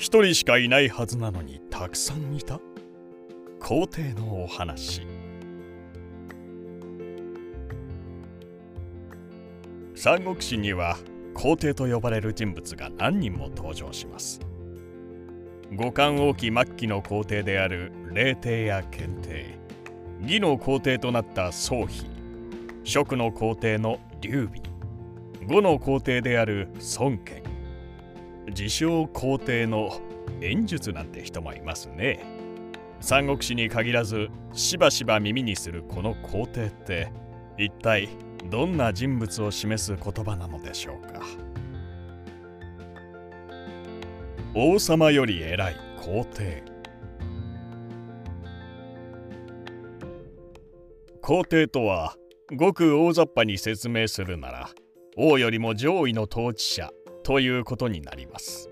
一人しかいないはずなのにたくさんいた。皇帝のお話。三国志には皇帝と呼ばれる人物が何人も登場します。五冠王期末期の皇帝である霊帝や検帝。義の皇帝となった宗妃。職の皇帝の劉備。五の皇帝である孫権。自称皇帝の演術なんて人もいますね。三国志に限らずしばしば耳にするこの皇帝って一体どんな人物を示す言葉なのでしょうか。王様より偉い皇帝。皇帝とはごく大雑把に説明するなら王よりも上位の統治者ということになります。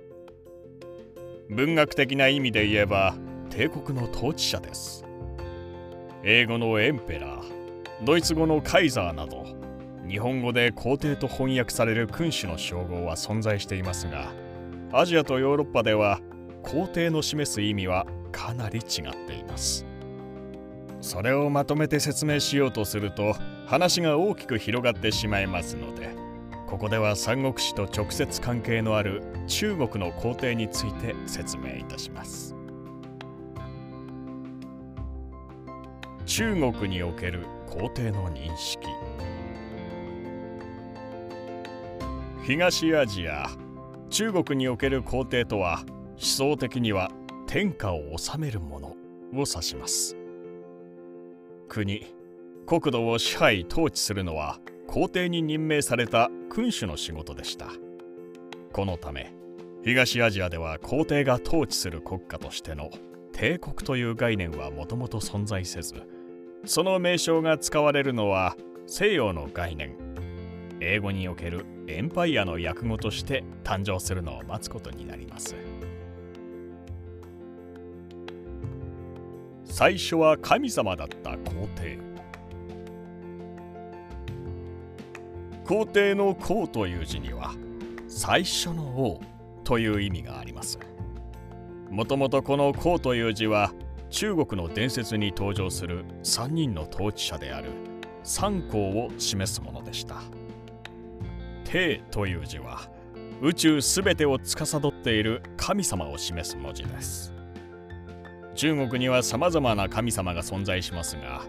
文学的な意味で言えば帝国の統治者です。英語のエンペラードイツ語のカイザーなど日本語で皇帝と翻訳される君主の称号は存在していますがアジアとヨーロッパでは皇帝の示す意味はかなり違っています。それをまとめて説明しようとすると話が大きく広がってしまいますのでここでは三国志と直接関係のある中国の皇帝について説明いたします。中国における皇帝の認識。東アジア中国における皇帝とは思想的には天下を治める者を指します。国国土を支配統治するのは皇帝に任命された君主の仕事でした。このため東アジアでは皇帝が統治する国家としての帝国という概念はもともと存在せずその名称が使われるのは西洋の概念。英語におけるエンパイアの訳語として誕生するのを待つことになります。最初は神様だった皇帝。皇帝の皇という字には最初の王という意味があります。もともとこの皇という字は中国の伝説に登場する3人の統治者である三皇を示すものでした。帝という字は宇宙すべてを司っている神様を示す文字です。中国には様々な神様が存在しますが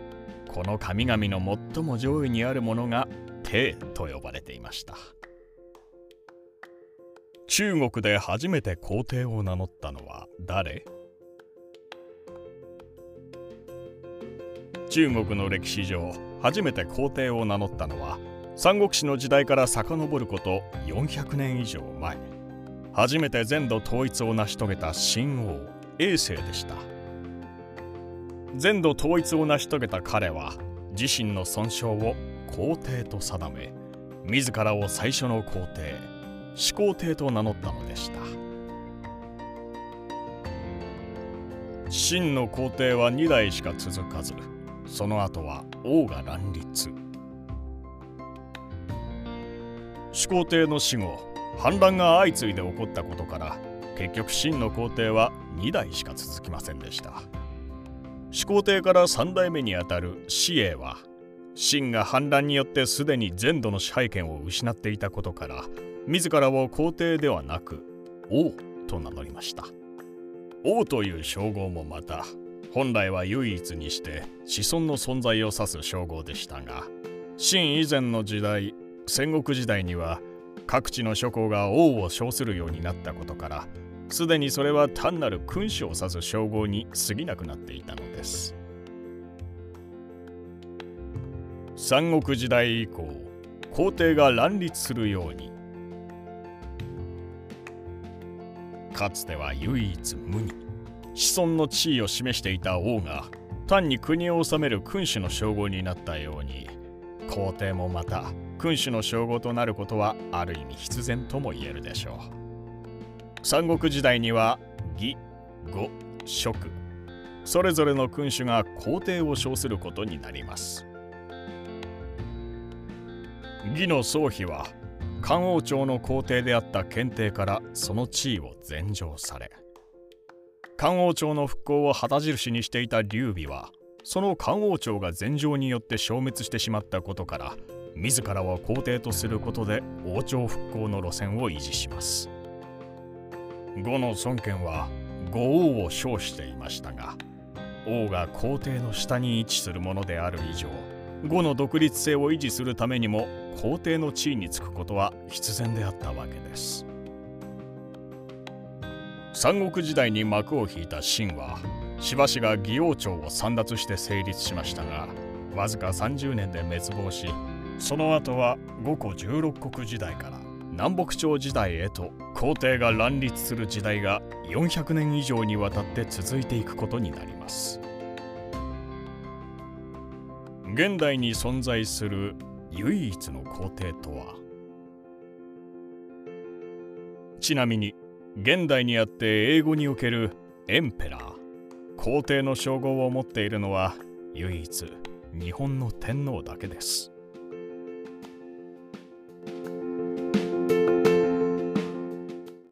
この神々の最も上位にあるものが帝と呼ばれていました。中国で初めて皇帝を名乗ったのは誰？中国の歴史上初めて皇帝を名乗ったのは三国志の時代から遡ること400年以上前。初めて全土統一を成し遂げた秦王衛政でした。全土統一を成し遂げた彼は自身の尊称を皇帝と定め自らを最初の皇帝始皇帝と名乗ったのでした。秦の皇帝は2代しか続かずその後は王が乱立。始皇帝の死後反乱が相次いで起こったことから結局秦の皇帝は2代しか続きませんでした。始皇帝から3代目にあたる紫英は秦が反乱によってすでに全土の支配権を失っていたことから自らを皇帝ではなく王と名乗りました。王という称号もまた本来は唯一にして子孫の存在を指す称号でしたが秦以前の時代戦国時代には各地の諸侯が王を称するようになったことからすでにそれは単なる君主を指す称号に過ぎなくなっていたのです。三国時代以降皇帝が乱立するように。かつては唯一無二。子孫の地位を示していた王が単に国を治める君主の称号になったように皇帝もまた君主の称号となることはある意味必然とも言えるでしょう。三国時代には義呉職それぞれの君主が皇帝を称することになります。義の宗妃は漢王朝の皇帝であった検定からその地位を禅譲され漢王朝の復興を旗印にしていた劉備はその漢王朝が禅譲によって消滅してしまったことから自らを皇帝とすることで王朝復興の路線を維持します。呉の孫権は呉王を称していましたが王が皇帝の下に位置するものである以上呉の独立性を維持するためにも皇帝の地位につくことは必然であったわけです。三国時代に幕を引いた秦はしばしが義王朝を簒奪して成立しましたがわずか30年で滅亡しその後は五個十六国時代から南北朝時代へと皇帝が乱立する時代が400年以上にわたって続いていくことになります。現代に存在する唯一の皇帝とは。ちなみに現代にあって英語におけるエンペラー皇帝の称号を持っているのは唯一日本の天皇だけです。